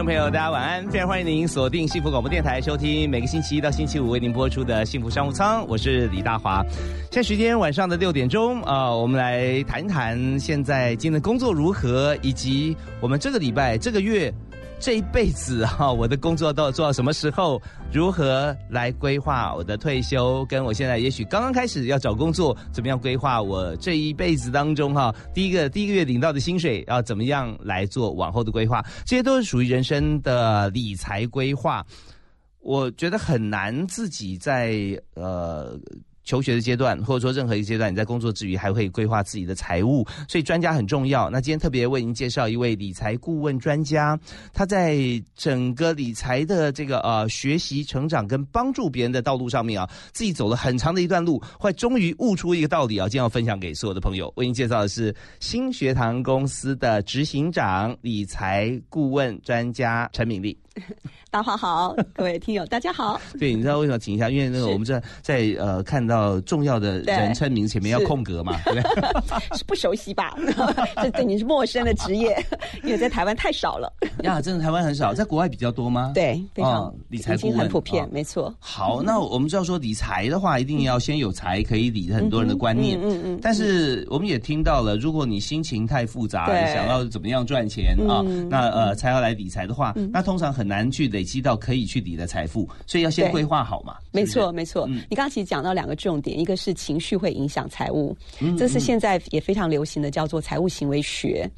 众朋友，大家晚安！非常欢迎您锁定幸福广播电台，收听每个星期一到星期五为您播出的幸福商务舱。我是李大华。现在时间晚上的六点钟啊，我们来谈一谈现在今天的工作如何，以及我们这个礼拜、这个月。这一辈子哈，我的工作到做到什么时候？如何来规划我的退休？跟我现在也许刚刚开始要找工作，怎么样规划我这一辈子当中哈？第一个第一个月领到的薪水要怎么样来做往后的规划？这些都是属于人生的理财规划。我觉得很难自己在呃。求学的阶段，或者说任何一个阶段，你在工作之余还会规划自己的财务，所以专家很重要。那今天特别为您介绍一位理财顾问专家，他在整个理财的这个呃学习、成长跟帮助别人的道路上面啊，自己走了很长的一段路，后来终于悟出一个道理啊，今天要分享给所有的朋友。为您介绍的是新学堂公司的执行长、理财顾问专家陈敏丽。大华好，各位听友大家好。对，你知道为什么停一下？因为那个我们在在呃看到重要的人称名前面要空格嘛，对是不熟悉吧？这对你是陌生的职业，因为在台湾太少了。呀，真的台湾很少，在国外比较多吗？对，非常理财顾问很普遍，没错。好，那我们知道说理财的话，一定要先有财可以理，很多人的观念。嗯嗯。但是我们也听到了，如果你心情太复杂，想要怎么样赚钱啊？那呃，才要来理财的话，那通常很难去累积到可以去理的财富，所以要先规划好嘛。没错，没错。你刚刚其实讲到两个重点，一个是情绪会影响财务，这是现在也非常流行的，叫做财务行为学。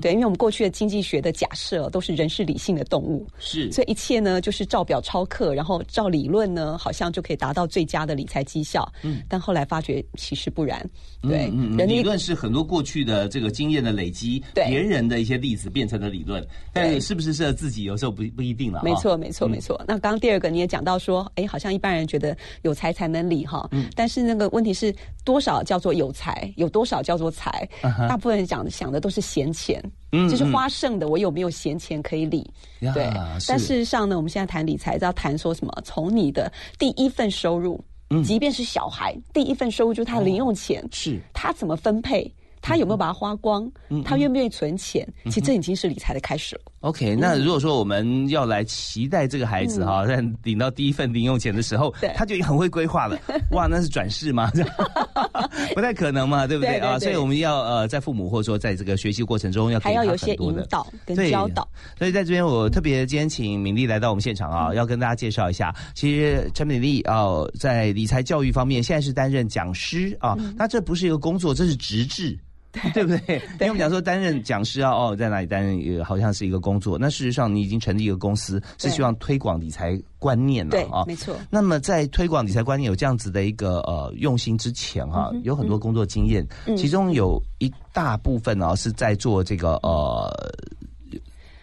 对，因为我们过去的经济学的假设都是人是理性的动物，是，所以一切呢就是照表抄课，然后照理论呢，好像就可以达到最佳的理财绩效。嗯，但后来发觉其实不然。对，理论是很多过去的这个经验的累积，别人的一些例子变成了理论，但是不是适合自己，有时候不不一定了。没错，没错，没错。那刚刚第二个你也讲到说，哎，好像一般人觉得有财才能理哈，但是那个问题是多少叫做有财，有多少叫做财？大部分人讲想的都是闲钱，就是花剩的，我有没有闲钱可以理？对。但事实上呢，我们现在谈理财，要谈说什么？从你的第一份收入。即便是小孩第一份收入就是他的零用钱，是他怎么分配？他有没有把它花光？他愿不愿意存钱？其实这已经是理财的开始了。OK，那如果说我们要来期待这个孩子哈，在领到第一份零用钱的时候，他就很会规划了。哇，那是转世吗？不太可能嘛，对不对啊？所以我们要呃，在父母或者说在这个学习过程中要还要有些引导跟教导。所以在这边，我特别今天请敏丽来到我们现场啊，要跟大家介绍一下。其实陈敏丽啊，在理财教育方面，现在是担任讲师啊。那这不是一个工作，这是职志。对不对？因为我们讲说担任讲师啊，哦，在哪里担任，好像是一个工作。那事实上，你已经成立一个公司，是希望推广理财观念了啊，没错。那么在推广理财观念有这样子的一个呃用心之前哈，有很多工作经验，其中有一大部分呢是在做这个呃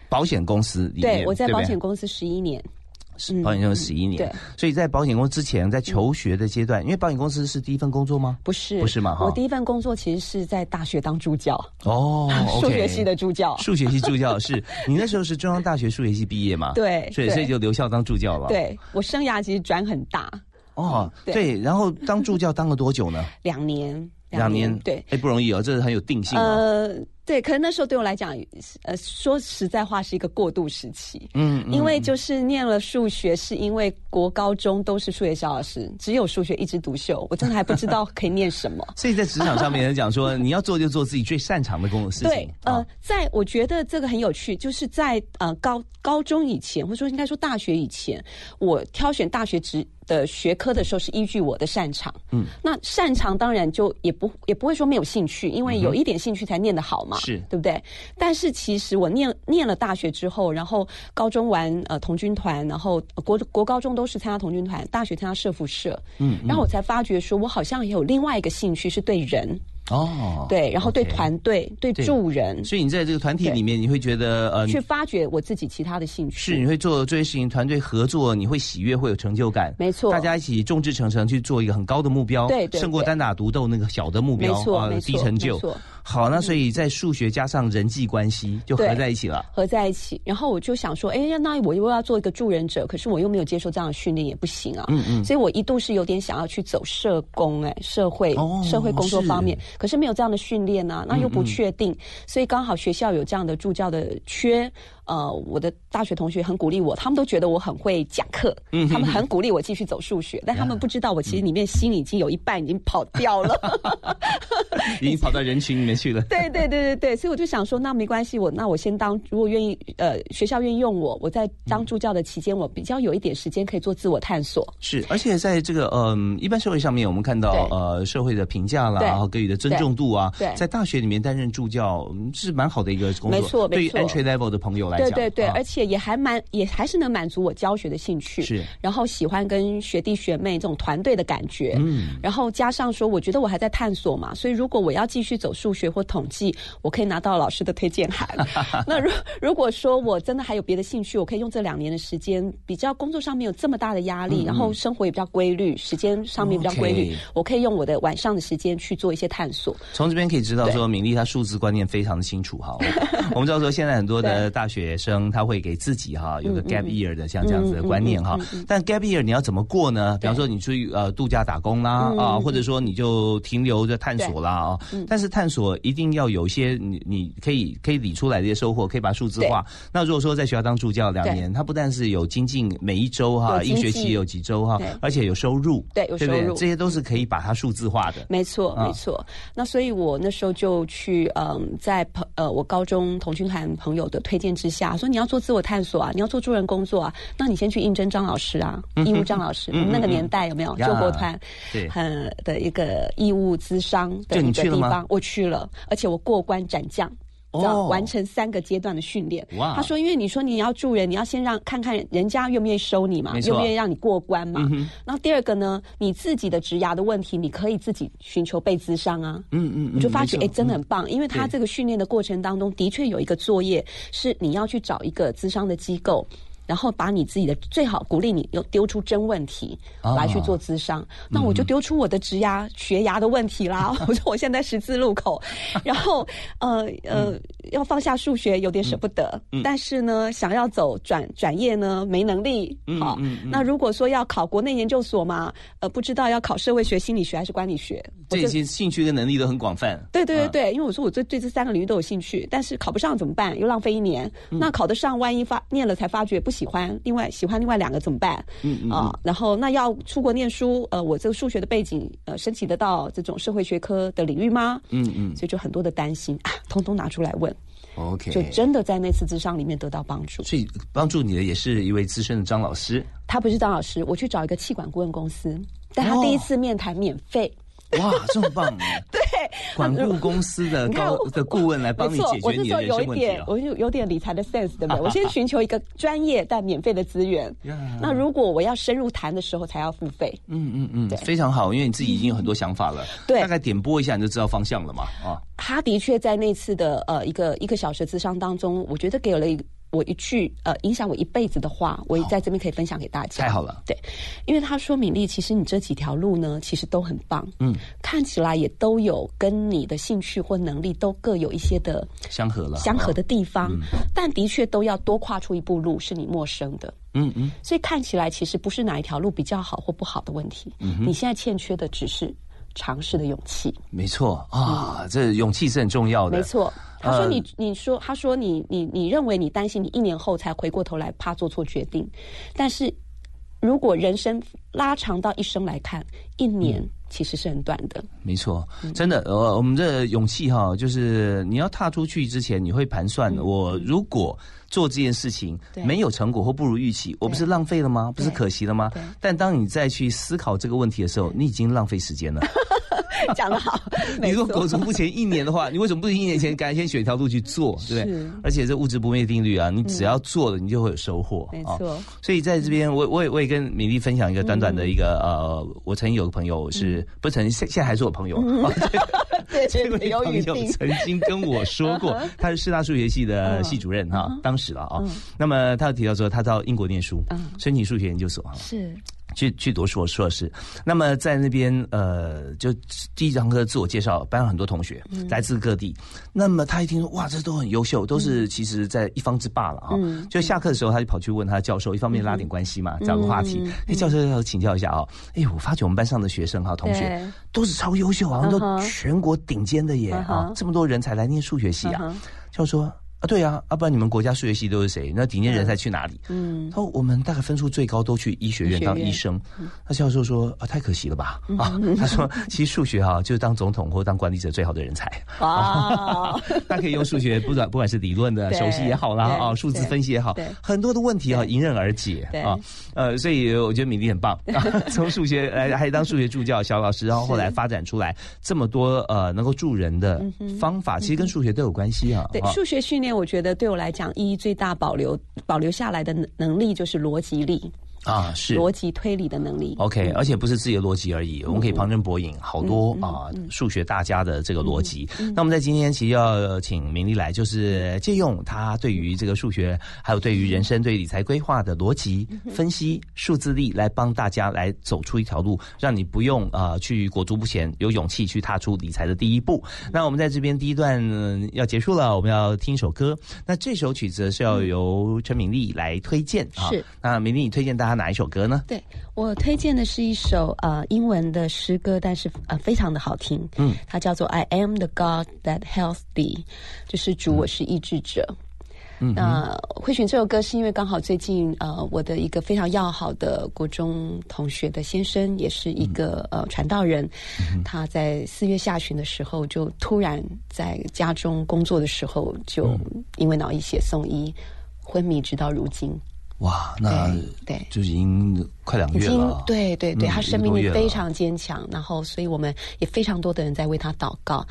保险公司里面。对，我在保险公司十一年。保险公司十一年，所以在保险公司之前，在求学的阶段，因为保险公司是第一份工作吗？不是，不是嘛？哈我第一份工作其实是在大学当助教哦，数学系的助教。数学系助教 是你那时候是中央大学数学系毕业嘛？对，所以所以就留校当助教了。对我生涯其实转很大哦，对，然后当助教当了多久呢？两年，两年，对，哎，不容易哦，这是很有定性哦。对，可能那时候对我来讲，呃，说实在话是一个过渡时期。嗯，因为就是念了数学，是因为国高中都是数学小老师，只有数学一枝独秀，我真的还不知道可以念什么。所以在职场上面人讲说，你要做就做自己最擅长的工作事情。对，呃，在我觉得这个很有趣，就是在呃高高中以前，或者说应该说大学以前，我挑选大学职的学科的时候是依据我的擅长。嗯，那擅长当然就也不也不会说没有兴趣，因为有一点兴趣才念得好嘛。是对不对？但是其实我念念了大学之后，然后高中玩呃童军团，然后国国高中都是参加童军团，大学参加社服社，嗯，然后我才发觉说，我好像也有另外一个兴趣是对人。哦，对，然后对团队、对对助人，所以你在这个团体里面，你会觉得呃，去发掘我自己其他的兴趣。是你会做这些事情，团队合作，你会喜悦，会有成就感。没错大家一起众志成城去做一个很高的目标，对胜过单打独斗那个小的目标没错啊没错低成就没错。好，那所以在数学加上人际关系就合在一起了。合在一起，然后我就想说，哎，那我又要做一个助人者，可是我又没有接受这样的训练，也不行啊。嗯嗯所以我一度是有点想要去走社工，哎，社会、哦社会工作方面，可是没有这样的训练啊，那又不确定，所以刚好学校有这样的助教的缺。呃，我的大学同学很鼓励我，他们都觉得我很会讲课，他们很鼓励我继续走数学，但他们不知道我其实里面心里已经有一半已经跑掉了。已经跑到人群里面去了。对对对对对，所以我就想说，那没关系，我那我先当，如果愿意，呃，学校愿意用我，我在当助教的期间，我比较有一点时间可以做自我探索。是，而且在这个嗯、一般社会上面，我们看到呃社会的评价啦，然后给予的尊重度啊，在大学里面担任助教嗯是蛮好的一个工作。没错对于 entry level 的朋友来讲，对对对，啊而且也还蛮，也还是能满足我教学的兴趣。是，然后喜欢跟学弟学妹这种团队的感觉。嗯，然后加上说，我觉得我还在探索嘛，所以如果我要继续走数学或统计，我可以拿到老师的推荐函。那如如果说我真的还有别的兴趣，我可以用这两年的时间，比较工作上面有这么大的压力，然后生活也比较规律，时间上面比较规律我可以用我的晚上的时间去做一些探索。从这边可以知道说，敏丽她数字观念非常的清楚哈。我 我们知道说，现在很多的大学生他会给自己哈有个 gap year 的像这样子的观念哈。但 gap year 你要怎么过呢？比方说你出去呃度假打工啦啊，或者说你就停留着探索啦啊。但是探索一定要有一些你你可以可以理出来的一些收获，可以把数字化。那如果说在学校当助教两年，他不但是有精进每一周哈，一学期有几周哈，而且有收入，对有收入。这些都是可以把它数字化的。没错，啊。没错。那所以我那时候就去，嗯，在朋呃我高中同军团朋友的推荐之下，说你要做自我探索啊，你要做助人工作啊，那你先去应征张老师啊，义务张老师。那个年代有没有呀救国团？对很的一个义务资商的一个地方，我去了，而且我过关斩将。这样哦完成三个阶段的训练。哇他说，因为你说你要助人，你要先让看看人家愿不愿意收你嘛，愿不愿意让你过关嘛。然后第二个呢，你自己的职涯的问题，你可以自己寻求被咨商啊。嗯嗯，我就发觉，哎、真的很棒，因为他这个训练的过程当中，的确有一个作业是你要去找一个咨商的机构。然后把你自己的最好鼓励你，又丢出真问题啊来去做咨商。那嗯我就丢出我的职涯、学涯的问题啦。我说我现在十字路口，然后呃呃，嗯要放下数学有点舍不得，但是呢，想要走转转业呢，没能力。好，那如果说要考国内研究所嘛，呃，不知道要考社会学、心理学还是管理学，这些兴趣跟能力都很广泛。对对对因为我说我对对这三个领域都有兴趣，但是考不上怎么办？又浪费一年。嗯那考得上，万一发念了才发觉不喜欢，另外喜欢另外两个怎么办？嗯嗯啊，然后那要出国念书，呃，我这个数学的背景，呃，申请得到这种社会学科的领域吗？嗯嗯所以就很多的担心啊，通通拿出来问，，OK，就真的在那次智商里面得到帮助。所以帮助你的也是一位资深的张老师。他不是张老师，我去找一个气管顾问公司，但他哦第一次面谈免费。哇，这么棒！对，管顾公司的 高的顾问来帮你解决你我是说有的人生问题一点啊，。我有有点理财的 sense，对不对？我先寻求一个专业但免费的资源。那如果我要深入谈的时候，才要付费。嗯嗯嗯，非常好，因为你自己已经有很多想法了，对大概点拨一下你就知道方向了嘛，啊，他的确在那次的呃一个一个小时咨商当中，我觉得给了一我一句呃影响我一辈子的话，我也在这边可以分享给大家。太好了，对，因为他说敏丽，其实你这几条路呢，其实都很棒，嗯，看起来也都有跟你的兴趣或能力都各有一些的相合了，相合的啊，地方，但的确都要多跨出一步路是你陌生的。嗯嗯，所以看起来其实不是哪一条路比较好或不好的问题，你现在欠缺的只是尝试的勇气。没错啊，这勇气是很重要的，没错，他说呃你你说他说你你你认为你担心你一年后才回过头来怕做错决定，但是如果人生拉长到一生来看，一年其实是很短的。没错，嗯真的，呃，我们的勇气哈，就是你要踏出去之前，你会盘算，我如果做这件事情没有成果或不如预期，我不是浪费了吗？不是可惜了吗？但当你再去思考这个问题的时候，你已经浪费时间了。讲得好。你如果苟足不前一年的话，你为什么不是一年前赶先选一条路去做，对不对？而且这物质不灭定律啊，你只要做了，你就会有收获。没错。所以在这边，我我也我也跟米粒分享一个短短的一个呃，我曾经有个朋友是不曾现现在还是我朋友。对，这位朋友曾经跟我说过，他是师大数学系的系主任哈，当时了啊。那么他提到说，他到英国念书，申请数学研究所哈。是。去去读硕硕士，那么在那边呃，就第一堂课自我介绍，班上很多同学来自各地。那么他一听说哇，这都很优秀，都是其实在一方之霸了啊。就下课的时候，他就跑去问他教授，一方面拉点关系嘛，找个话题。哎，教授要请教一下啊，哎，我发觉我们班上的学生哈，同学都是超优秀好像，都全国顶尖的耶啊，这么多人才来念数学系啊。教授说。啊，对呀，啊，不然你们国家数学系都是谁？那顶尖人才去哪里？嗯，他说我们大概分数最高都去医学院当医生。那教授说啊，太可惜了吧？啊，他说其实数学哈就是当总统或当管理者最好的人才。啊，他可以用数学，不管不管是理论的熟悉也好啦，啊，数字分析也好，很多的问题啊迎刃而解啊。呃，所以我觉得米粒很棒，从数学来还当数学助教小老师，然后后来发展出来这么多呃能够助人的方法，其实跟数学都有关系啊。对，数学训练。我觉得对我来讲，意义最大保留保留下来的能力就是逻辑力。啊，是逻辑推理的能力。OK，而且不是自己的逻辑而已，我们可以旁征博引好多啊数学大家的这个逻辑。那我们在今天其实要请明丽来，就是借用他对于这个数学，还有对于人生、对理财规划的逻辑分析、数字力，来帮大家来走出一条路，让你不用啊去裹足不前，有勇气去踏出理财的第一步。那我们在这边第一段要结束了，我们要听一首歌。那这首曲子是要由陈敏丽来推荐啊。是，那敏丽，你推荐大家。他哪一首歌呢？对我推荐的是一首呃英文的诗歌，但是呃非常的好听。嗯，它叫做《I Am the God That Heals Thee》，就是主，我是医治者。嗯，那会选这首歌是因为刚好最近呃我的一个非常要好的国中同学的先生，也是一个呃传道人，他在四月下旬的时候就突然在家中工作的时候就因为脑溢血送医昏迷，直到如今。哇，那对，就已经快两个月了。对对对，他生命力非常坚强，然后所以我们也非常多的人在为他祷告。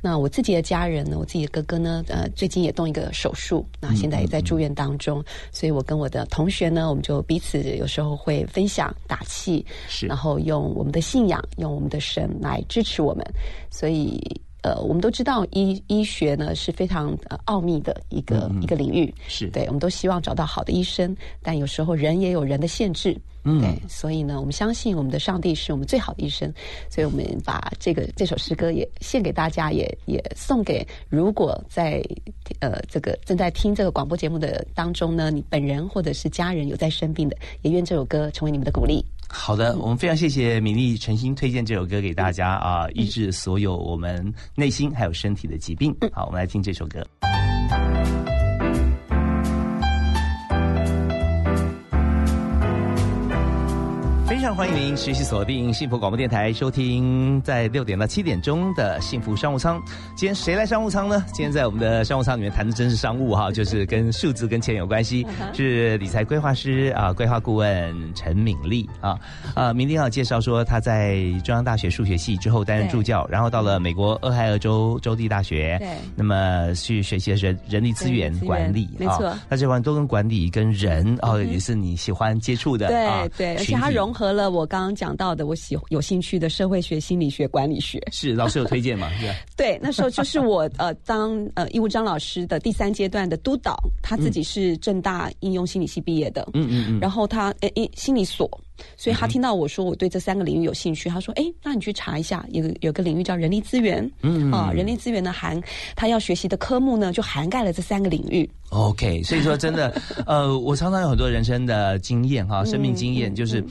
那我自己的家人呢，我自己的哥哥呢，呃，最近也动一个手术，那现在也在住院当中。所以我跟我的同学呢，我们就彼此有时候会分享打气，是，然后用我们的信仰，用我们的神来支持我们。所以。呃，我们都知道医医学呢是非常呃奥秘的一个一个领域，是。对，我们都希望找到好的医生，但有时候人也有人的限制，嗯，对，所以呢，我们相信我们的上帝是我们最好的医生，所以我们把这个这首诗歌也献给大家，也也送给如果在呃这个正在听这个广播节目的当中呢，你本人或者是家人有在生病的，也愿这首歌成为你们的鼓励。好的，我们非常谢谢米粒诚心推荐这首歌给大家啊，医治所有我们内心还有身体的疾病。好，我们来听这首歌。欢迎您持续锁定幸福广播电台，收听在六点到七点钟的幸福商务舱。今天谁来商务舱呢？今天在我们的商务舱里面谈的真是商务哈，就是跟数字跟钱有关系。是理财规划师啊，规划顾问陈敏丽啊啊，明天要介绍说他在中央大学数学系之后担任助教，然后到了美国俄亥俄州州立大学，对，那么去学习人人力资源管理，没错，那这块都跟管理跟人哦也是你喜欢接触的，对对，而且它融合。了我刚刚讲到的，我喜有兴趣的社会学、心理学、管理学，是老师有推荐吗？对，那时候就是我呃当呃义务张老师的第三阶段的督导，他自己是正大应用心理系毕业的，嗯嗯嗯，然后他诶心理所。所以他听到我说我对这三个领域有兴趣，他说：“哎，那你去查一下，有有个领域叫人力资源，嗯啊，人力资源呢含他要学习的科目呢，就涵盖了这三个领域。OK，所以说真的，呃，我常常有很多人生的经验哈，生命经验就是。”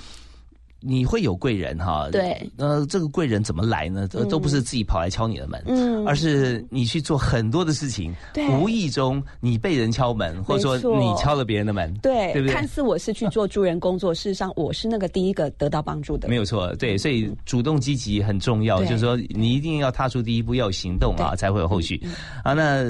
你会有贵人哈？对，呃，这个贵人怎么来呢？都都不是自己跑来敲你的门，嗯，而是你去做很多的事情，对，无意中你被人敲门，或者说你敲了别人的门，对，对不对？看似我是去做助人工作，事实上我是那个第一个得到帮助的。没有错，对，所以主动积极很重要，就是说你一定要踏出第一步，要有行动啊，才会有后续。啊，那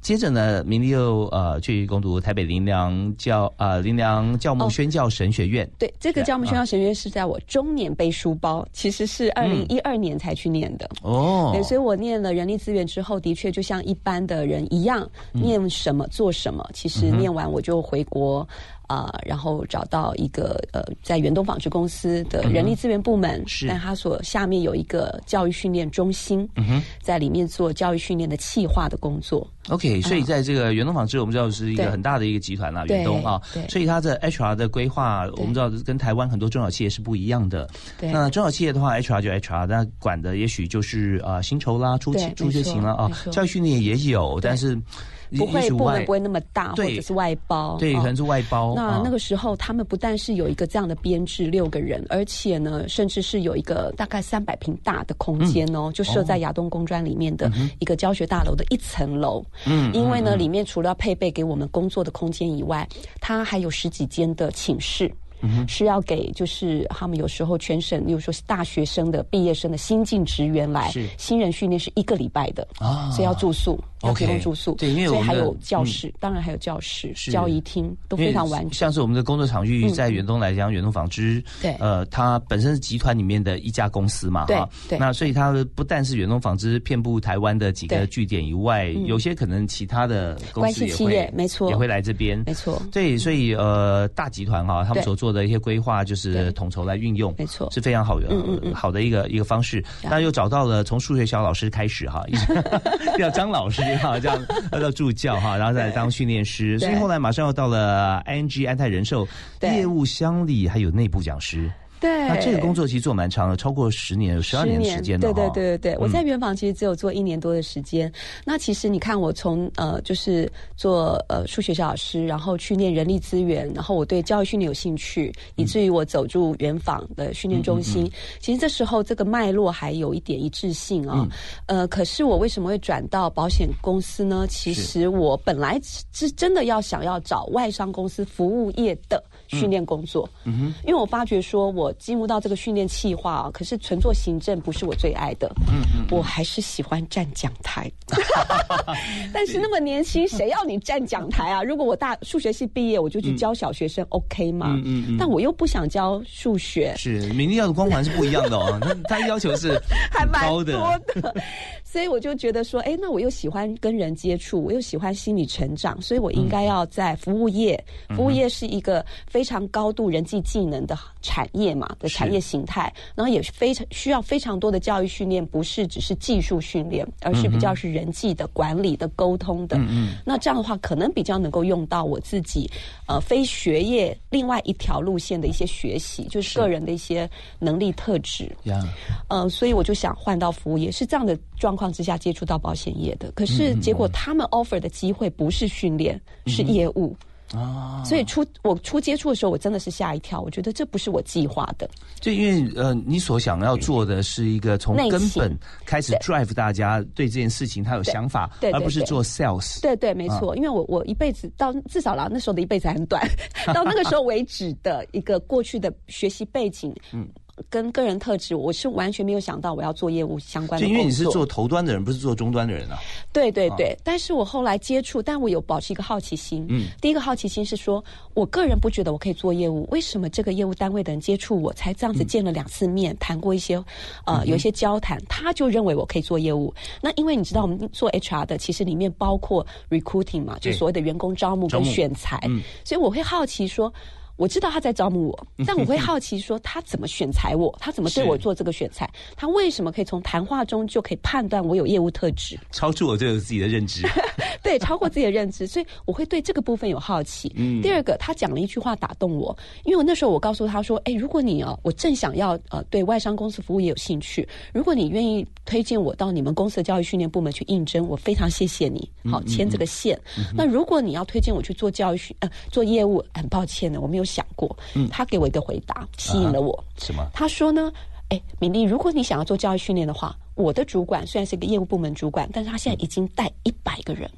接着呢，明丽又呃去攻读台北林良教啊林良教牧宣教神学院。对，这个教牧宣教神学院是在我。中年背书包，其实是二零一二年才去念的。哦，对，所以我念了人力资源之后，的确就像一般的人一样，念什么做什么。其实念完我就回国。啊，然后找到一个呃，在远东纺织公司的人力资源部门，是，但他所下面有一个教育训练中心，嗯哼，在里面做教育训练的企划的工作。OK，所以在这个远东纺织，我们知道是一个很大的一个集团啦，远东啊，所以它的 HR 的规划，我们知道跟台湾很多中小企业是不一样的。对。那中小企业的话，HR 就 HR，那管的也许就是呃薪酬啦、出出学勤了啊，教育训练也有，但是。不会部门不会那么大，或者是外包，对，可能是外包。那那个时候，他们不但是有一个这样的编制，六个人，而且呢，甚至是有一个大概三百平大的空间哦，就设在亚东工专里面的一个教学大楼的一层楼。嗯，因为呢，里面除了要配备给我们工作的空间以外，它还有十几间的寝室。是要给，就是他们有时候全省，例如说是大学生的毕业生的新进职员来，新人训练是一个礼拜的，所以要住宿，要提供住宿，对，因为我们还有教室，当然还有教室、交易厅都非常完整。像是我们的工作场域在远东来讲，远东纺织，对，呃，它本身是集团里面的一家公司嘛，哈，对，那所以它不但是远东纺织遍布台湾的几个据点以外，有些可能其他的关系企业，没错，也会来这边，没错，对，所以呃，大集团哈，他们所做的一些规划。就是统筹来运用，没错，是非常好的，好的一个一个方式。那又找到了从数学小老师开始哈，叫 张老师哈，这样到助教哈，然后再当训练师，所以后来马上又到了 ING 安泰人寿业务乡里，还有内部讲师。对，那这个工作其实做蛮长的，超过十年，有十二年时间的。对对对对对，我在元房其实只有做一年多的时间。那其实你看，我从呃就是做呃数学小老师，然后去念人力资源，然后我对教育训练有兴趣，以至于我走入元房的训练中心。其实这时候这个脉络还有一点一致性啊。呃，可是我为什么会转到保险公司呢？其实我本来是真的要想要找外商公司服务业的。训练工作，嗯哼，因为我发觉说，我进入到这个训练计划啊，可是纯做行政不是我最爱的，嗯嗯，我还是喜欢站讲台，但是那么年轻，谁要你站讲台啊？如果我大数学系毕业，我就去教小学生，OK 吗？嗯嗯嗯，但我又不想教数学，是名利要的光环是不一样的哦，他他要求是还蛮高的，所以我就觉得说，哎，那我又喜欢跟人接触，我又喜欢心理成长，所以我应该要在服务业，服务业是一个非。非常高度人际技能的产业嘛的产业形态，然后也是非常需要非常多的教育训练，不是只是技术训练，而是比较是人际的管理的沟通的。嗯那这样的话，可能比较能够用到我自己呃非学业另外一条路线的一些学习，就是个人的一些能力特质。呀，呃，所以我就想换到服务业，是这样的状况之下接触到保险业的。可是结果他们 offer 的机会不是训练，是业务。啊，所以初我初接触的时候，我真的是吓一跳。我觉得这不是我计划的。就因为呃，你所想要做的是一个从根本开始 drive 大家对这件事情他有想法，而不是做 sales。对对，没错。因为我我一辈子到至少啦，那时候的一辈子很短，到那个时候为止的一个过去的学习背景，嗯。跟个人特质，我是完全没有想到我要做业务相关的就。因为你是做头端的人，不是做终端的人啊。对对对，但是我后来接触，但我有保持一个好奇心。嗯，第一个好奇心是说，我个人不觉得我可以做业务，为什么这个业务单位的人接触我才这样子见了两次面，谈过一些呃有一些交谈，他就认为我可以做业务？那因为你知道，我们做 HR 的其实里面包括 recruiting 嘛，就所谓的员工招募跟选材，所以我会好奇说。我知道他在招募我，但我会好奇说他怎么选材我，他怎么对我做这个选材，他为什么可以从谈话中就可以判断我有业务特质，超出我对自己的认知，对，超过自己的认知，所以我会对这个部分有好奇。嗯，第二个，他讲了一句话打动我，因为我那时候我告诉他说，哎，如果你啊，我正想要呃对外商公司服务也有兴趣，如果你愿意推荐我到你们公司的教育训练部门去应征，我非常谢谢你，好牵这个线。那如果你要推荐我去做教育训呃做业务，很抱歉呢，我没有。想过，嗯，他给我一个回答，吸引了我。什么？他说呢？哎，敏丽，如果你想要做教育训练的话，我的主管虽然是一个业务部门主管，但是他现在已经带一百个人。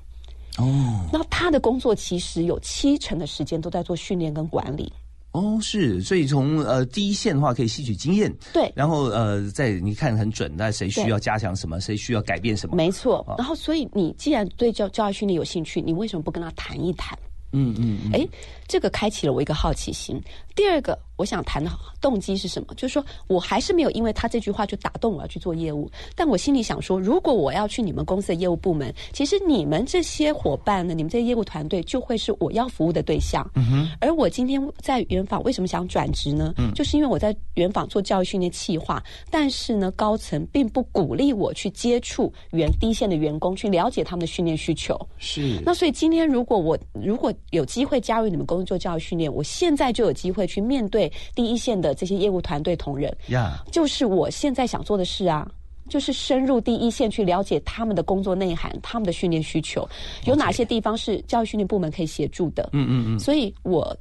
哦，那他的工作其实有七成的时间都在做训练跟管理。哦，是，所以从呃第一线的话可以吸取经验，对，然后呃在你看很准，那谁需要加强什么，谁需要改变什么？没错。然后，所以你既然对教教育训练有兴趣，你为什么不跟他谈一谈？嗯嗯，哎，这个开启了我一个好奇心。第二个，我想谈的动机是什么？就是说我还是没有因为他这句话就打动我要去做业务，但我心里想说，如果我要去你们公司的业务部门，其实你们这些伙伴呢，你们这些业务团队就会是我要服务的对象。嗯哼。而我今天在原访为什么想转职呢？嗯，就是因为我在原访做教育训练企划，但是呢，高层并不鼓励我去接触原低线的员工，去了解他们的训练需求。是。那所以今天如果我如果有机会加入你们公司做教育训练，我现在就有机会去面对第一线的这些业务团队同仁，呀，就是我现在想做的事啊，就是深入第一线去了解他们的工作内涵、他们的训练需求，有哪些地方是教育训练部门可以协助的。嗯嗯嗯，所以我。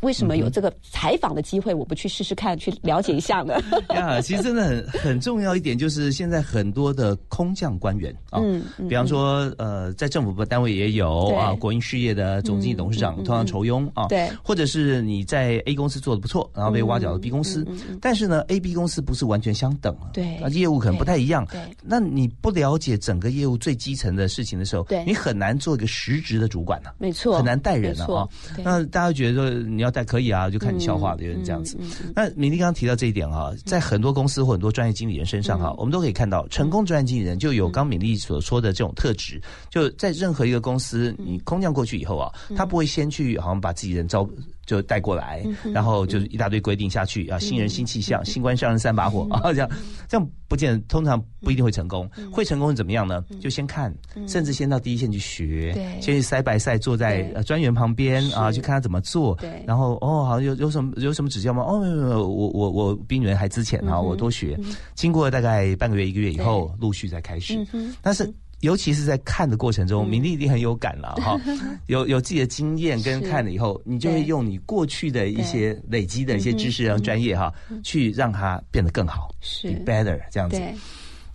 为什么有这个采访的机会，我不去试试看，去了解一下呢？呀，其实真的很很重要一点，就是现在很多的空降官员啊，比方说呃，在政府部单位也有啊，国营事业的总经理、董事长通常酬庸啊，对，或者是你在 A 公司做的不错，然后被挖角到 B 公司，但是呢，A、B 公司不是完全相等，对，啊，业务可能不太一样，对，那你不了解整个业务最基层的事情的时候，对，你很难做一个实职的主管呢，没错，很难带人了啊。那大家觉得说你要。但可以啊，就看你消化的，有人这样子。那米莉刚刚提到这一点哈，在很多公司或很多专业经理人身上哈，我们都可以看到，成功专业经理人就有刚米莉所说的这种特质。就在任何一个公司，你空降过去以后啊，他不会先去好像把自己人招。就带过来，然后就是一大堆规定下去啊，新人新气象，新官上任三把火啊，这样这样不见通常不一定会成功，会成功是怎么样呢？就先看，甚至先到第一线去学，先去塞白塞，坐在专员旁边啊，去看他怎么做，然后哦，好像有有什么有什么指教吗？哦，没有没有我我我比你们还之前啊，我多学，经过大概半个月一个月以后，陆续再开始，但是。尤其是在看的过程中，明丽一定很有感了哈。有有自己的经验跟看了以后，你就会用你过去的一些累积的一些知识和专业哈，去让它变得更好，是。better 这样子。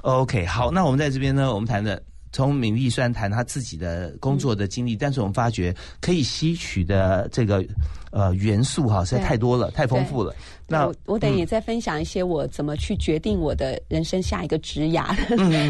OK，好，那我们在这边呢，我们谈的从敏丽虽然谈他自己的工作的经历，但是我们发觉可以吸取的这个呃元素哈，实在太多了，太丰富了。那我等也再分享一些我怎么去决定我的人生下一个职涯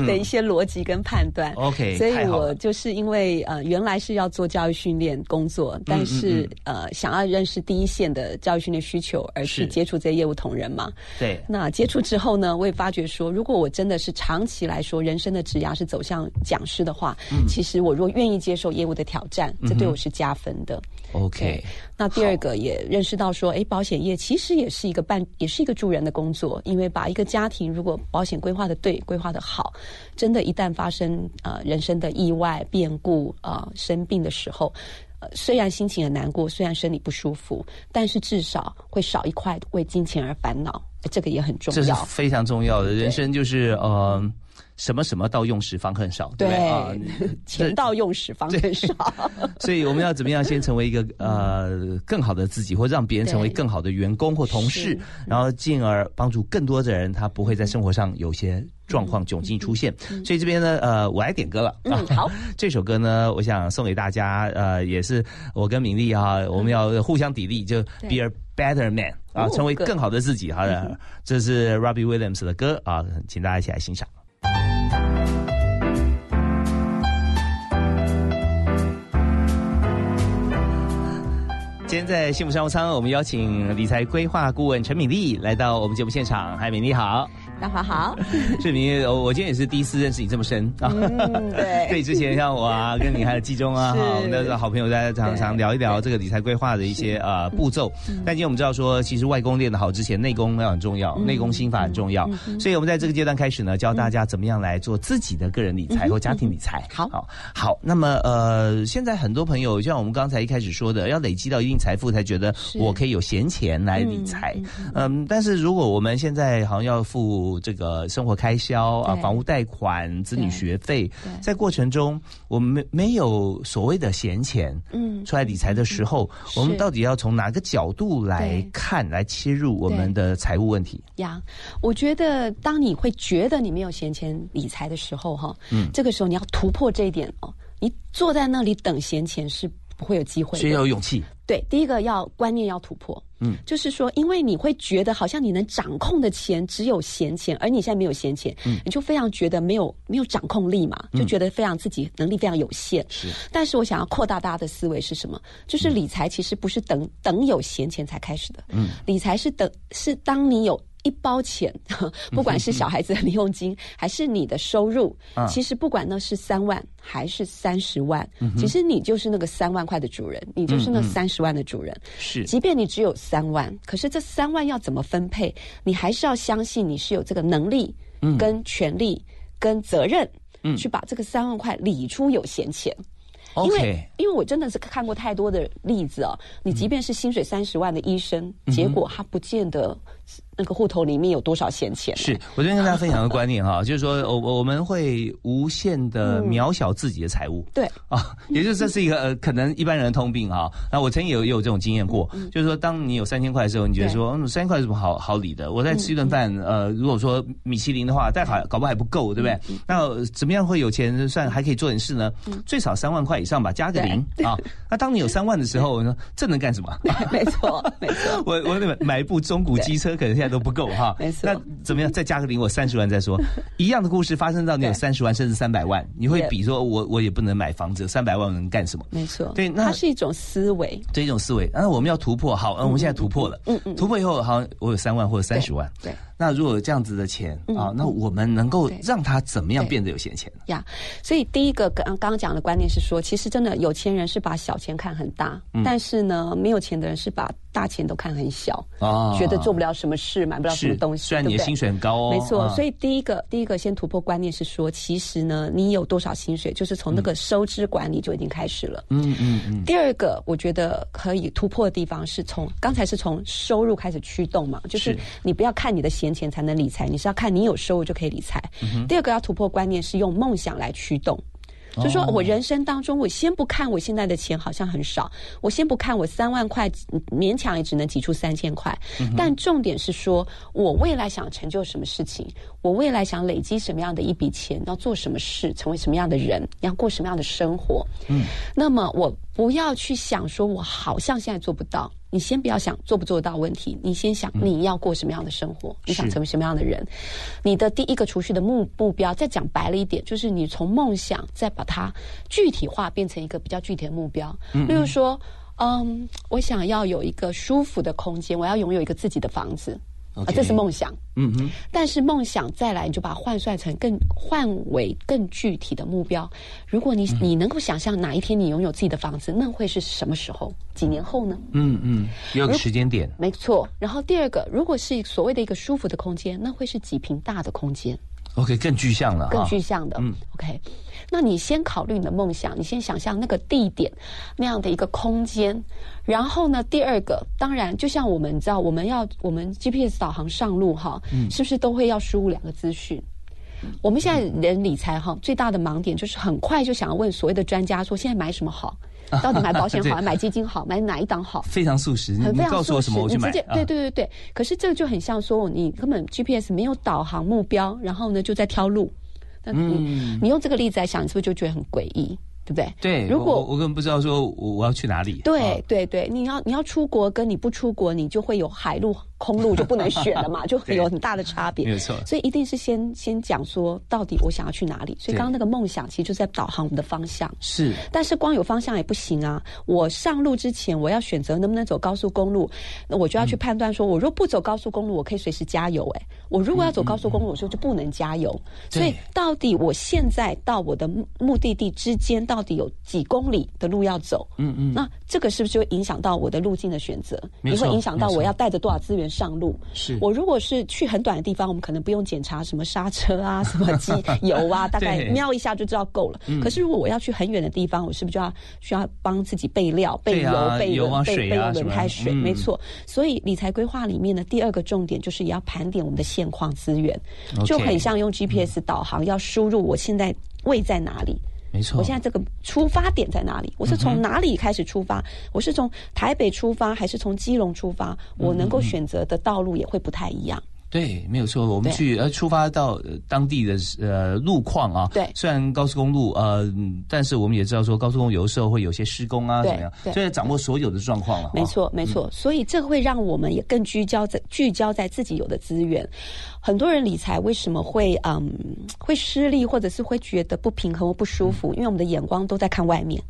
的 一些逻辑跟判断。OK，所以我就是因为呃原来是要做教育训练工作，但是呃想要认识第一线的教育训练需求而去接触这些业务同仁嘛。对。那接触之后呢，我也发觉说，如果我真的是长期来说人生的职涯是走向讲师的话，其实我若愿意接受业务的挑战，这对我是加分的。OK。那第二个也认识到说，哎，保险业其实也是一个办，也是一个助人的工作。因为把一个家庭如果保险规划的对，规划的好，真的，一旦发生呃人生的意外变故啊，生病的时候，呃，虽然心情很难过，虽然身体不舒服，但是至少会少一块为金钱而烦恼，这个也很重要。这是非常重要的，人生就是呃。什么什么到用时方恨少，对不对啊？钱到用时方恨少，所以我们要怎么样先成为一个呃更好的自己，或让别人成为更好的员工或同事，然后进而帮助更多的人，他不会在生活上有些状况窘境出现。所以这边呢，呃，我来点歌了。嗯，好，这首歌呢，我想送给大家，呃，也是我跟敏丽哈，我们要互相砥砺，就 be a better man 啊，成为更好的自己。好的，这是 Robbie Williams 的歌啊，请大家一起来欣赏。今天在幸福商务舱，我们邀请理财规划顾问陈敏丽来到我们节目现场。嗨，敏丽好。大华好，志明，我我今天也是第一次认识你这么深啊。对，对，之前像我啊，跟你还有季中啊，哈，我们的好朋友在常常聊一聊这个理财规划的一些呃步骤。但今天我们知道说，其实外功练得好之前，内功要很重要，内功心法很重要。所以我们在这个阶段开始呢，教大家怎么样来做自己的个人理财或家庭理财。好，好，好。那么呃，现在很多朋友像我们刚才一开始说的，要累积到一定财富才觉得我可以有闲钱来理财。嗯，但是如果我们现在好像要付。这个生活开销啊，房屋贷款、子女学费，在过程中，我们没没有所谓的闲钱，嗯，出来理财的时候，我们到底要从哪个角度来看，来切入我们的财务问题？呀，我觉得当你会觉得你没有闲钱理财的时候，哈，嗯，这个时候你要突破这一点哦，你坐在那里等闲钱是。不会有机会。所以要有勇气。对，第一个要观念要突破，嗯，就是说，因为你会觉得好像你能掌控的钱只有闲钱，而你现在没有闲钱，嗯，你就非常觉得没有没有掌控力嘛，就觉得非常自己能力非常有限。是，但是我想要扩大大家的思维是什么？就是理财其实不是等等有闲钱才开始的，嗯，理财是等是当你有。一包钱，不管是小孩子的零用金，还是你的收入，其实不管那是三万还是三十万，其实你就是那个三万块的主人，你就是那三十万的主人。是，即便你只有三万，可是这三万要怎么分配，你还是要相信你是有这个能力、跟权利、跟责任，去把这个三万块理出有闲钱。因为，因为我真的是看过太多的例子哦，你即便是薪水三十万的医生，结果他不见得。那个户头里面有多少闲钱？是我这边跟大家分享个观念哈，就是说，我我们会无限的渺小自己的财务。对啊，也就是这是一个呃，可能一般人的通病哈。那我曾经有也有这种经验过，就是说，当你有三千块的时候，你觉得说，嗯，三千块有什么好好理的？我再吃一顿饭，呃，如果说米其林的话，再还搞不好还不够，对不对？那怎么样会有钱算还可以做点事呢？最少三万块以上吧，加个零啊。那当你有三万的时候，说这能干什么？没错，没错。我我买买一部中古机车，可能现在都不够哈。没错。那怎么样？再加个零，我三十万再说。一样的故事发生到你有三十万甚至三百万，你会比说我我也不能买房子，三百万能干什么？没错。对，那它是一种思维，对一种思维。那我们要突破，好，嗯，我们现在突破了。嗯嗯。突破以后，好，我有三万或者三十万。对。那如果有这样子的钱啊，那我们能够让他怎么样变得有闲钱？呀，所以第一个刚刚刚讲的观念是说，其实真的有钱人是把小钱看很大，但是呢，没有钱的人是把。大钱都看很小啊，觉得做不了什么事，买不了什么东西。虽然你的薪水很高哦，没错。所以第一个，第一个先突破观念是说，其实呢，你有多少薪水，就是从那个收支管理就已经开始了。嗯嗯嗯。第二个，我觉得可以突破的地方是从刚才是从收入开始驱动嘛，就是你不要看你的闲钱才能理财，你是要看你有收入就可以理财。第二个要突破观念是用梦想来驱动。就说我人生当中，我先不看我现在的钱好像很少，我先不看我三万块勉强也只能挤出三千块，但重点是说我未来想成就什么事情，我未来想累积什么样的一笔钱，要做什么事，成为什么样的人，要过什么样的生活。嗯，那么我不要去想说我好像现在做不到。你先不要想做不做得到问题，你先想你要过什么样的生活，你想成为什么样的人。你的第一个储蓄的目目标，再讲白了一点，就是你从梦想再把它具体化，变成一个比较具体的目标。嗯例如说，嗯，我想要有一个舒服的空间，我要拥有一个自己的房子。啊，这是梦想。嗯哼。但是梦想再来，你就把它换算成更换为更具体的目标。如果你你能够想象哪一天你拥有自己的房子，那会是什么时候？几年后呢？嗯嗯，有个时间点。没错。然后第二个，如果是所谓的一个舒服的空间，那会是几平大的空间？OK，更具象了。更具象的。嗯。OK，那你先考虑你的梦想，你先想象那个地点那样的一个空间。然后呢？第二个，当然，就像我们知道，我们要我们 GPS 导航上路哈，是不是都会要输入两个资讯？我们现在人理财哈，最大的盲点就是很快就想要问所谓的专家说，现在买什么好？到底买保险好，买基金好，买哪一档好？非常速食，你告诉我什么我去买。对对对对。可是这个就很像说，你根本 GPS 没有导航目标，然后呢就在挑路。那你你用这个例子来想，你是不是就觉得很诡异？对不对？对，如果我根本不知道说我我要去哪里。对对对，你要你要出国，跟你不出国，你就会有海路。空路就不能选了嘛，就有很大的差别。没错，所以一定是先先讲说，到底我想要去哪里。所以刚刚那个梦想，其实就在导航我们的方向。是，但是光有方向也不行啊。我上路之前，我要选择能不能走高速公路，那我就要去判断说，我若不走高速公路，我可以随时加油。哎，我如果要走高速公路，我说就不能加油。所以到底我现在到我的目的地之间，到底有几公里的路要走？嗯嗯，那这个是不是就影响到我的路径的选择？你会影响到我要带着多少资源？上路是我如果是去很短的地方，我们可能不用检查什么刹车啊、什么机油啊，大概瞄一下就知道够了。可是如果我要去很远的地方，我是不是就要需要帮自己备料、备油、备轮、备备轮胎水？没错。所以理财规划里面的第二个重点就是也要盘点我们的现况资源，就很像用 GPS 导航，要输入我现在位在哪里。没错，我现在这个出发点在哪里？我是从哪里开始出发？我是从台北出发，还是从基隆出发？我能够选择的道路也会不太一样。对，没有错。我们去呃出发到当地的呃路况啊，对，虽然高速公路呃，但是我们也知道说高速公路有的时候会有些施工啊，怎么样？所以掌握所有的状况了。没错，没错。所以这个会让我们也更聚焦在聚焦在自己有的资源。很多人理财为什么会嗯会失利，或者是会觉得不平衡或不舒服？因为我们的眼光都在看外面。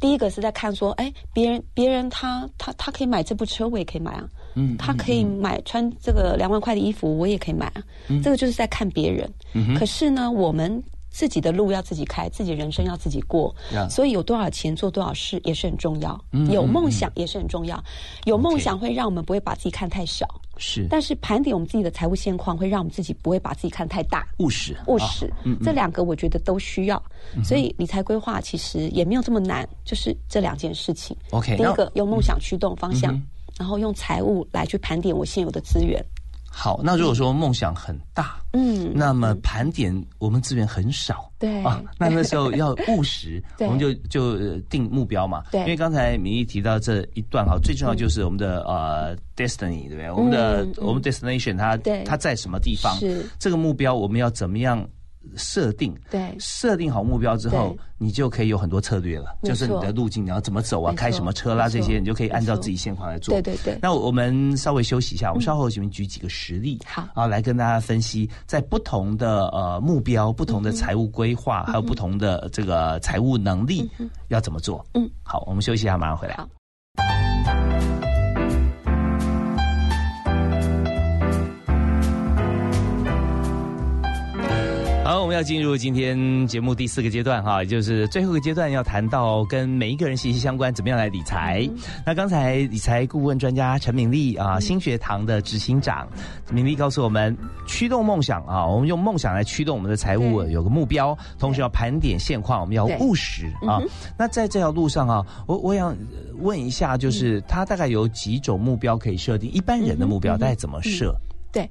第一个是在看说，哎，别人别人他他他可以买这部车，我也可以买啊。嗯，他可以买穿这个两万块的衣服，我也可以买啊。嗯，这个就是在看别人。嗯可是呢，我们自己的路要自己开，自己人生要自己过。所以有多少钱做多少事也是很重要。嗯。有梦想也是很重要。有梦想会让我们不会把自己看太小。是。但是盘点我们自己的财务现况，会让我们自己不会把自己看太大。务实。务实。嗯。这两个我觉得都需要。所以理财规划其实也没有这么难，就是这两件事情。OK。第一个用梦想驱动方向。然后用财务来去盘点我现有的资源。好，那如果说梦想很大，嗯，那么盘点我们资源很少，对啊，那那时候要务实，我们就就定目标嘛。对，因为刚才米一提到这一段哈，最重要就是我们的呃 destiny，对不对？我们的我们 destination，它它在什么地方？是这个目标，我们要怎么样？设定对，设定好目标之后，你就可以有很多策略了。就是你的路径，你要怎么走啊？开什么车啦？这些你就可以按照自己现况来做。对对对。那我们稍微休息一下，我们稍后请举几个实例，好啊，来跟大家分析，在不同的呃目标、不同的财务规划，还有不同的这个财务能力，要怎么做？嗯，好，我们休息一下，马上回来。好，们要进入今天节目第四个阶段哈，也就是最后一个阶段，要谈到跟每一个人息息相关，怎么样来理财。那刚才理财顾问专家陈敏丽啊，新学堂的执行长敏丽告诉我们，驱动梦想啊，我们用梦想来驱动我们的财务，有个目标，同时要盘点现况，我们要务实啊。那在这条路上啊，我我想问一下，就是他大概有几种目标可以设定？一般人的目标大概怎么设？对，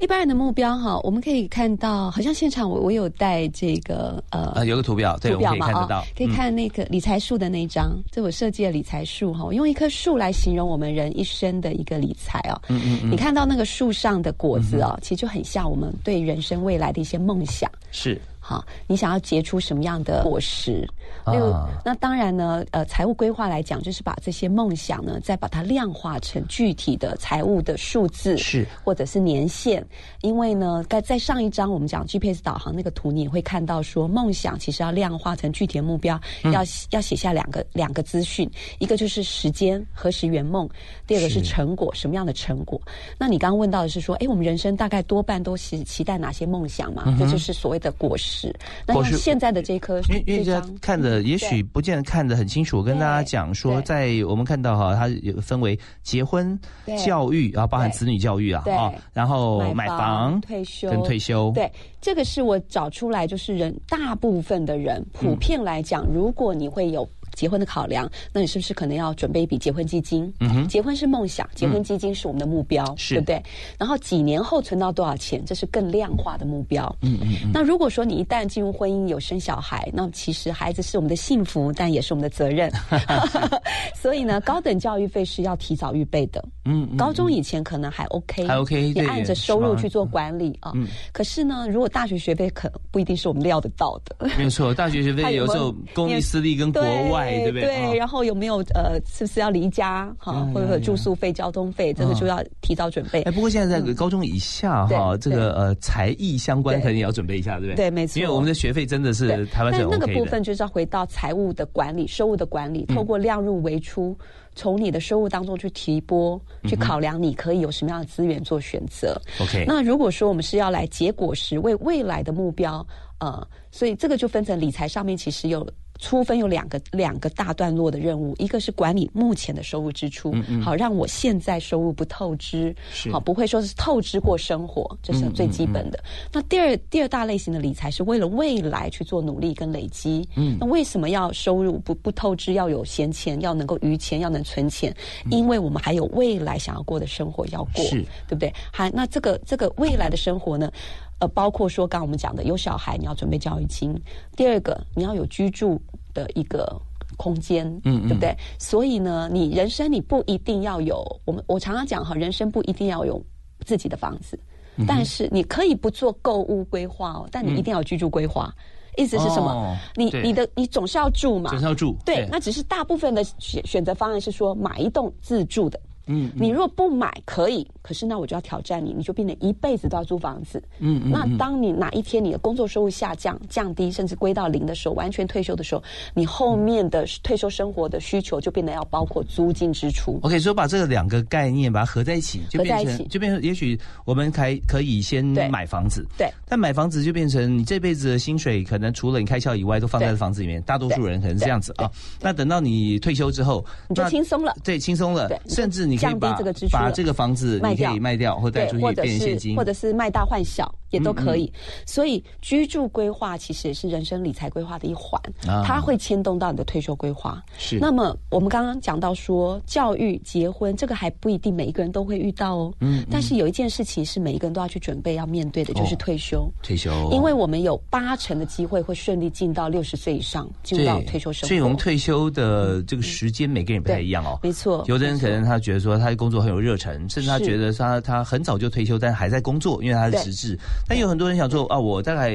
一般人的目标哈，我们可以看到，好像现场我我有带这个呃，有个图表，图表嘛啊，可以看那个理财树的那一张，这我设计的理财树哈，我用一棵树来形容我们人一生的一个理财哦。嗯嗯嗯，你看到那个树上的果子哦，其实就很像我们对人生未来的一些梦想。是。好，你想要结出什么样的果实？啊那当然呢，呃，财务规划来讲，就是把这些梦想呢，再把它量化成具体的财务的数字，是或者是年限。因为呢，在在上一章我们讲 GPS 导航那个图，你也会看到说，梦想其实要量化成具体的目标，要要写下两个两个资讯，一个就是时间何时圆梦，第二个是成果什么样的成果。那你刚刚问到的是说，哎，我们人生大概多半都期期待哪些梦想嘛？这就是所谓的果实。是，那现在的这颗，因为因为家看的也许不见得看得很清楚。我跟大家讲说，在我们看到哈，它有分为结婚、教育，然后包含子女教育啊，啊，然后买房、退休跟退休。对，这个是我找出来，就是人大部分的人普遍来讲，如果你会有。结婚的考量，那你是不是可能要准备一笔结婚基金？嗯哼，结婚是梦想，结婚基金是我们的目标，对不对？然后几年后存到多少钱，这是更量化的目标。嗯嗯。那如果说你一旦进入婚姻有生小孩，那其实孩子是我们的幸福，但也是我们的责任。所以呢，高等教育费是要提早预备的。嗯嗯。高中以前可能还 OK，还 OK，你按着收入去做管理啊。嗯。可是呢，如果大学学费可不一定是我们料得到的。没错，大学学费 有时候公立私立跟国外。对对，然后有没有呃，是不是要离家哈，或者住宿费、交通费，这个就要提早准备。哎，不过现在在高中以下哈，这个呃才艺相关肯定也要准备一下，对不对？对，没错。因为我们的学费真的是台湾是那个部分就是要回到财务的管理、收入的管理，透过量入为出，从你的收入当中去提拨，去考量你可以有什么样的资源做选择。OK。那如果说我们是要来结果时，为未来的目标，呃，所以这个就分成理财上面其实有。粗分有两个两个大段落的任务，一个是管理目前的收入支出，好让我现在收入不透支，好不会说是透支过生活，这是最基本的。那第二第二大类型的理财是为了未来去做努力跟累积。嗯，那为什么要收入不不透支？要有闲钱，要能够余钱，要能存钱，因为我们还有未来想要过的生活要过，对不对？还那这个这个未来的生活呢？呃，包括说，刚我们讲的有小孩，你要准备教育金；第二个，你要有居住的一个空间，嗯，对不对？所以呢，你人生你不一定要有我们，我常常讲哈，人生不一定要有自己的房子，但是你可以不做购物规划哦，但你一定要居住规划。意思是什么？你你的你总是要住嘛，总是要住。对，那只是大部分的选选择方案是说买一栋自住的。嗯，你如果不买可以，可是那我就要挑战你，你就变成一辈子都要租房子。嗯嗯。那当你哪一天你的工作收入下降、降低，甚至归到零的时候，完全退休的时候，你后面的退休生活的需求就变得要包括租金支出。OK，所以把这两个概念把它合在一起，合在一起就变成，也许我们还可以先买房子。对。但买房子就变成你这辈子的薪水，可能除了你开销以外，都放在房子里面。大多数人可能是这样子啊。那等到你退休之后，你就轻松了。对，轻松了。对，甚至你可以把这个支出。把这个房子你可以卖掉，或带出去变现金，或者是卖大换小也都可以。所以居住规划其实也是人生理财规划的一环，它会牵动到你的退休规划。是。那么我们刚刚讲到说，教育、结婚这个还不一定每一个人都会遇到哦。嗯。但是有一件事情是每一个人都要去准备、要面对的，就是退休。退休。因为我们有八成的机会会顺利进到六十岁以上，进入到退休生活。所以我们退休的这个时间，每个人不太一样哦。没错。有的人可能他觉得说，他的工作很有。热忱，甚至他觉得他他很早就退休，但还在工作，因为他是实质。但有很多人想说啊，我大概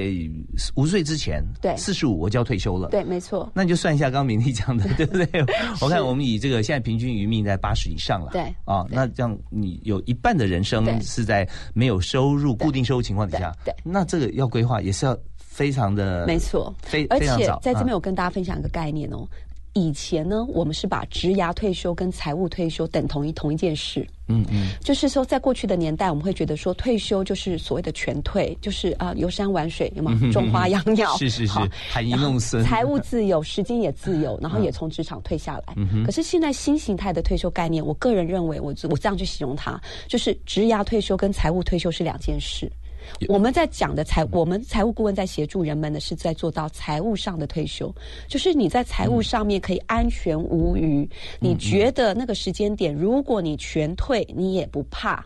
五十岁之前，对，四十五我就要退休了。对，没错。那你就算一下，刚刚明丽讲的，对不对？我看我们以这个现在平均余命在八十以上了。对啊，那这样你有一半的人生是在没有收入、固定收入情况底下。对，那这个要规划也是要非常的没错，非而且在这边我跟大家分享一个概念哦。以前呢，我们是把职涯退休跟财务退休等同于同一件事。嗯嗯，就是说，在过去的年代，我们会觉得说，退休就是所谓的全退，就是啊，游山玩水，有吗？种花养鸟，是是是，含饴弄孙，财务自由，时间也自由，然后也从职场退下来。嗯可是现在新形态的退休概念，我个人认为，我我这样去形容它，就是职涯退休跟财务退休是两件事。我们在讲的财，我们财务顾问在协助人们呢，是在做到财务上的退休，就是你在财务上面可以安全无虞。你觉得那个时间点，如果你全退，你也不怕，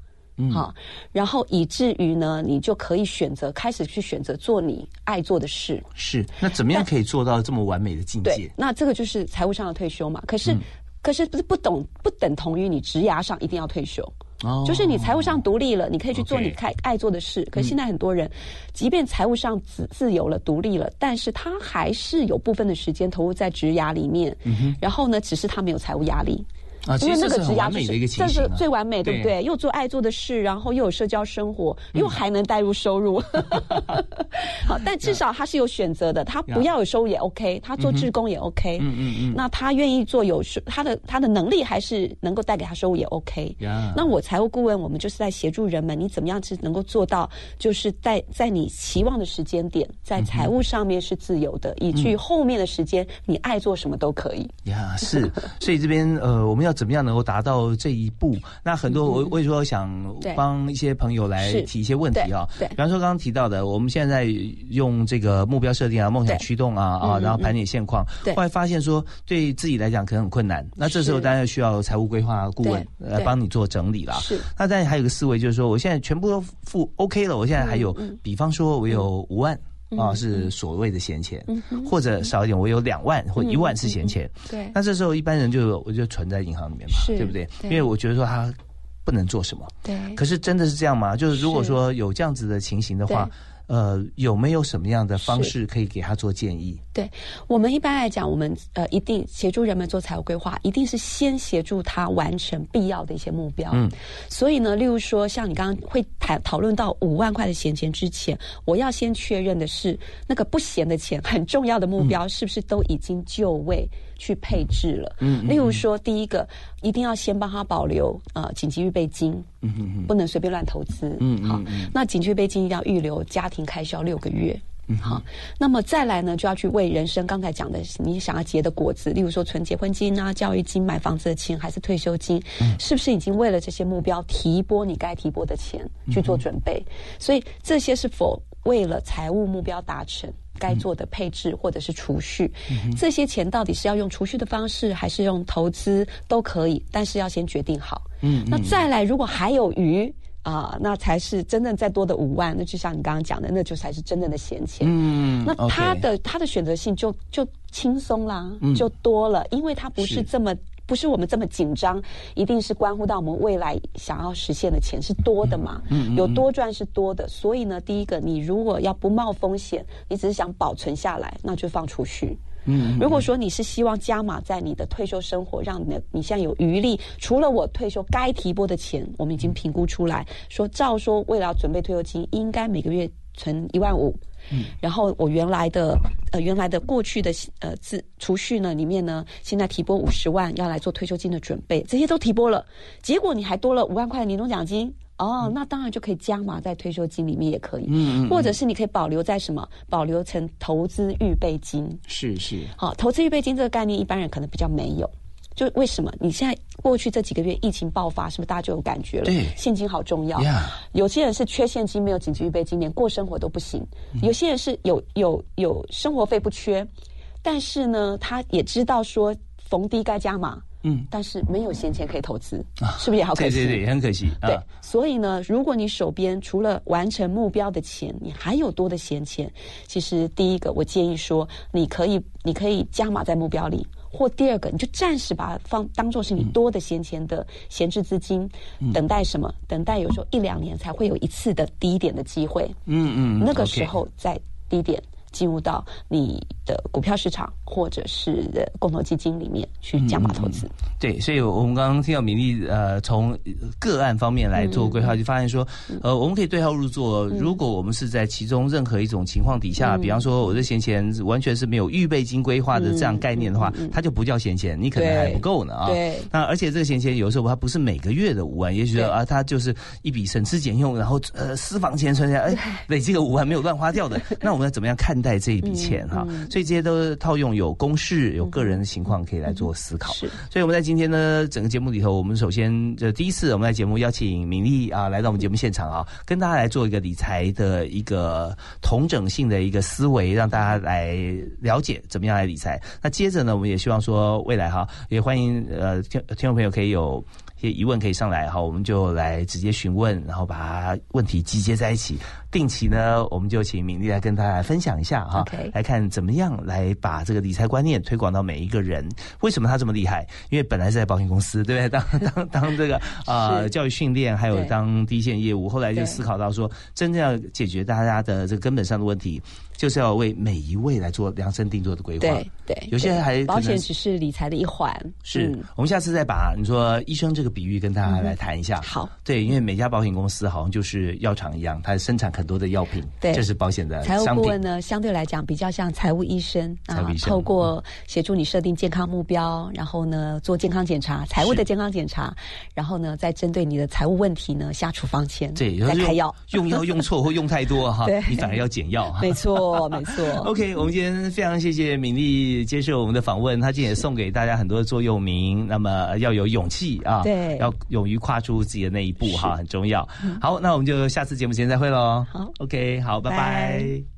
好，然后以至于呢，你就可以选择开始去选择做你爱做的事。是，那怎么样可以做到这么完美的境界？那这个就是财务上的退休嘛。可是，可是不是不懂不等同于你职涯上一定要退休。就是你财务上独立了，你可以去做你开爱做的事。可现在很多人，即便财务上自自由了、独立了，但是他还是有部分的时间投入在职涯里面。然后呢，只是他没有财务压力。啊，因为那个职涯就是这是最完美，对不对？又做爱做的事，然后又有社交生活，又还能带入收入。好，但至少他是有选择的，他不要有收入也 OK，他做志工也 OK。嗯嗯嗯。那他愿意做有收，他的他的能力还是能够带给他收入也 OK。那我财务顾问，我们就是在协助人们，你怎么样是能够做到，就是在在你期望的时间点，在财务上面是自由的，以至于后面的时间你爱做什么都可以。呀，是，所以这边呃，我们要。怎么样能够达到这一步？那很多我我说想帮一些朋友来提一些问题啊。对，比方说刚刚提到的，我们现在用这个目标设定啊、梦想驱动啊啊，然后盘点现况，后来发现说对自己来讲可能很困难。那这时候当然需要财务规划顾问来帮你做整理了。是。那但还有个思维就是说，我现在全部都付 OK 了，我现在还有，比方说我有五万。啊，是所谓的闲钱，或者少一点，我有两万或一万是闲钱。对，那这时候一般人就我就存在银行里面嘛，对不对？因为我觉得说他不能做什么。对。可是真的是这样吗？就是如果说有这样子的情形的话。呃，有没有什么样的方式可以给他做建议？对我们一般来讲，我们呃一定协助人们做财务规划，一定是先协助他完成必要的一些目标。嗯，所以呢，例如说，像你刚刚会谈讨论到五万块的闲钱之前，我要先确认的是，那个不闲的钱，很重要的目标是不是都已经就位？去配置了，嗯，例如说，第一个一定要先帮他保留呃紧急预备金，嗯嗯不能随便乱投资，嗯好，那紧急预备金一定要预留家庭开销六个月，嗯好，那么再来呢，就要去为人生刚才讲的你想要结的果子，例如说存结婚金啊、教育金、买房子的钱，还是退休金，是不是已经为了这些目标提拨你该提拨的钱去做准备？所以这些是否为了财务目标达成？该做的配置或者是储蓄，这些钱到底是要用储蓄的方式，还是用投资都可以，但是要先决定好。嗯，那再来，如果还有余啊，那才是真正再多的五万，那就像你刚刚讲的，那就才是真正的闲钱。嗯，那他的他的选择性就就轻松啦，就多了，因为他不是这么。不是我们这么紧张，一定是关乎到我们未来想要实现的钱是多的嘛？嗯，有多赚是多的，所以呢，第一个，你如果要不冒风险，你只是想保存下来，那就放储蓄。嗯，如果说你是希望加码在你的退休生活，让你的你现在有余力，除了我退休该提拨的钱，我们已经评估出来，说照说为了要准备退休金，应该每个月存一万五。嗯，然后我原来的呃原来的过去的呃自储蓄呢里面呢，现在提拨五十万要来做退休金的准备，这些都提拨了，结果你还多了五万块的年终奖金。哦，那当然就可以加码在退休金里面也可以，嗯嗯，或者是你可以保留在什么？保留成投资预备金。是是，好，投资预备金这个概念，一般人可能比较没有。就为什么？你现在过去这几个月疫情爆发，是不是大家就有感觉了？对，现金好重要。有些人是缺现金，没有紧急预备金，连过生活都不行。有些人是有有有生活费不缺，但是呢，他也知道说逢低该加码。嗯，但是没有闲钱可以投资，是不是也好可惜？对对对，很可惜。对，所以呢，如果你手边除了完成目标的钱，你还有多的闲钱，其实第一个我建议说，你可以你可以加码在目标里，或第二个你就暂时把它放当做是你多的闲钱的闲置资金，等待什么？等待有时候一两年才会有一次的低点的机会。嗯嗯，那个时候再低点。进入到你的股票市场或者是共同基金里面去加码投资。对，所以我们刚刚听到米粒呃，从个案方面来做规划，就发现说，呃，我们可以对号入座。如果我们是在其中任何一种情况底下，比方说我的闲钱完全是没有预备金规划的这样概念的话，它就不叫闲钱，你可能还不够呢啊。对。那而且这个闲钱有时候它不是每个月的五万，也许啊，它就是一笔省吃俭用，然后呃私房钱存下来，哎，累积个五万没有乱花掉的，那我们要怎么样看？带这一笔钱哈，所以这些都套用有公式、有个人的情况可以来做思考。是，所以我们在今天呢整个节目里头，我们首先这第一次我们在节目邀请敏丽啊来到我们节目现场啊，跟大家来做一个理财的一个同整性的一个思维，让大家来了解怎么样来理财。那接着呢，我们也希望说未来哈，也欢迎呃听听众朋友可以有。一些疑问可以上来哈，我们就来直接询问，然后把问题集结在一起。定期呢，我们就请敏丽来跟大家分享一下哈，来看怎么样来把这个理财观念推广到每一个人。为什么他这么厉害？因为本来是在保险公司，对不对？当当当这个啊教育训练，还有当第一线业务，后来就思考到说，真正要解决大家的这个根本上的问题。就是要为每一位来做量身定做的规划。对对，有些人还保险只是理财的一环。是我们下次再把你说医生这个比喻跟大家来谈一下。好，对，因为每家保险公司好像就是药厂一样，它生产很多的药品。对，这是保险的财务顾问呢，相对来讲比较像财务医生啊，透过协助你设定健康目标，然后呢做健康检查，财务的健康检查，然后呢再针对你的财务问题呢下处方签，对，再开药。用药用错或用太多哈，你反而要减药。没错。错，没错。OK，我们今天非常谢谢敏丽接受我们的访问，她今天也送给大家很多座右铭。那么要有勇气啊，对，要勇于跨出自己的那一步哈，很重要。好，那我们就下次节目时间再会喽。好，OK，好，拜拜。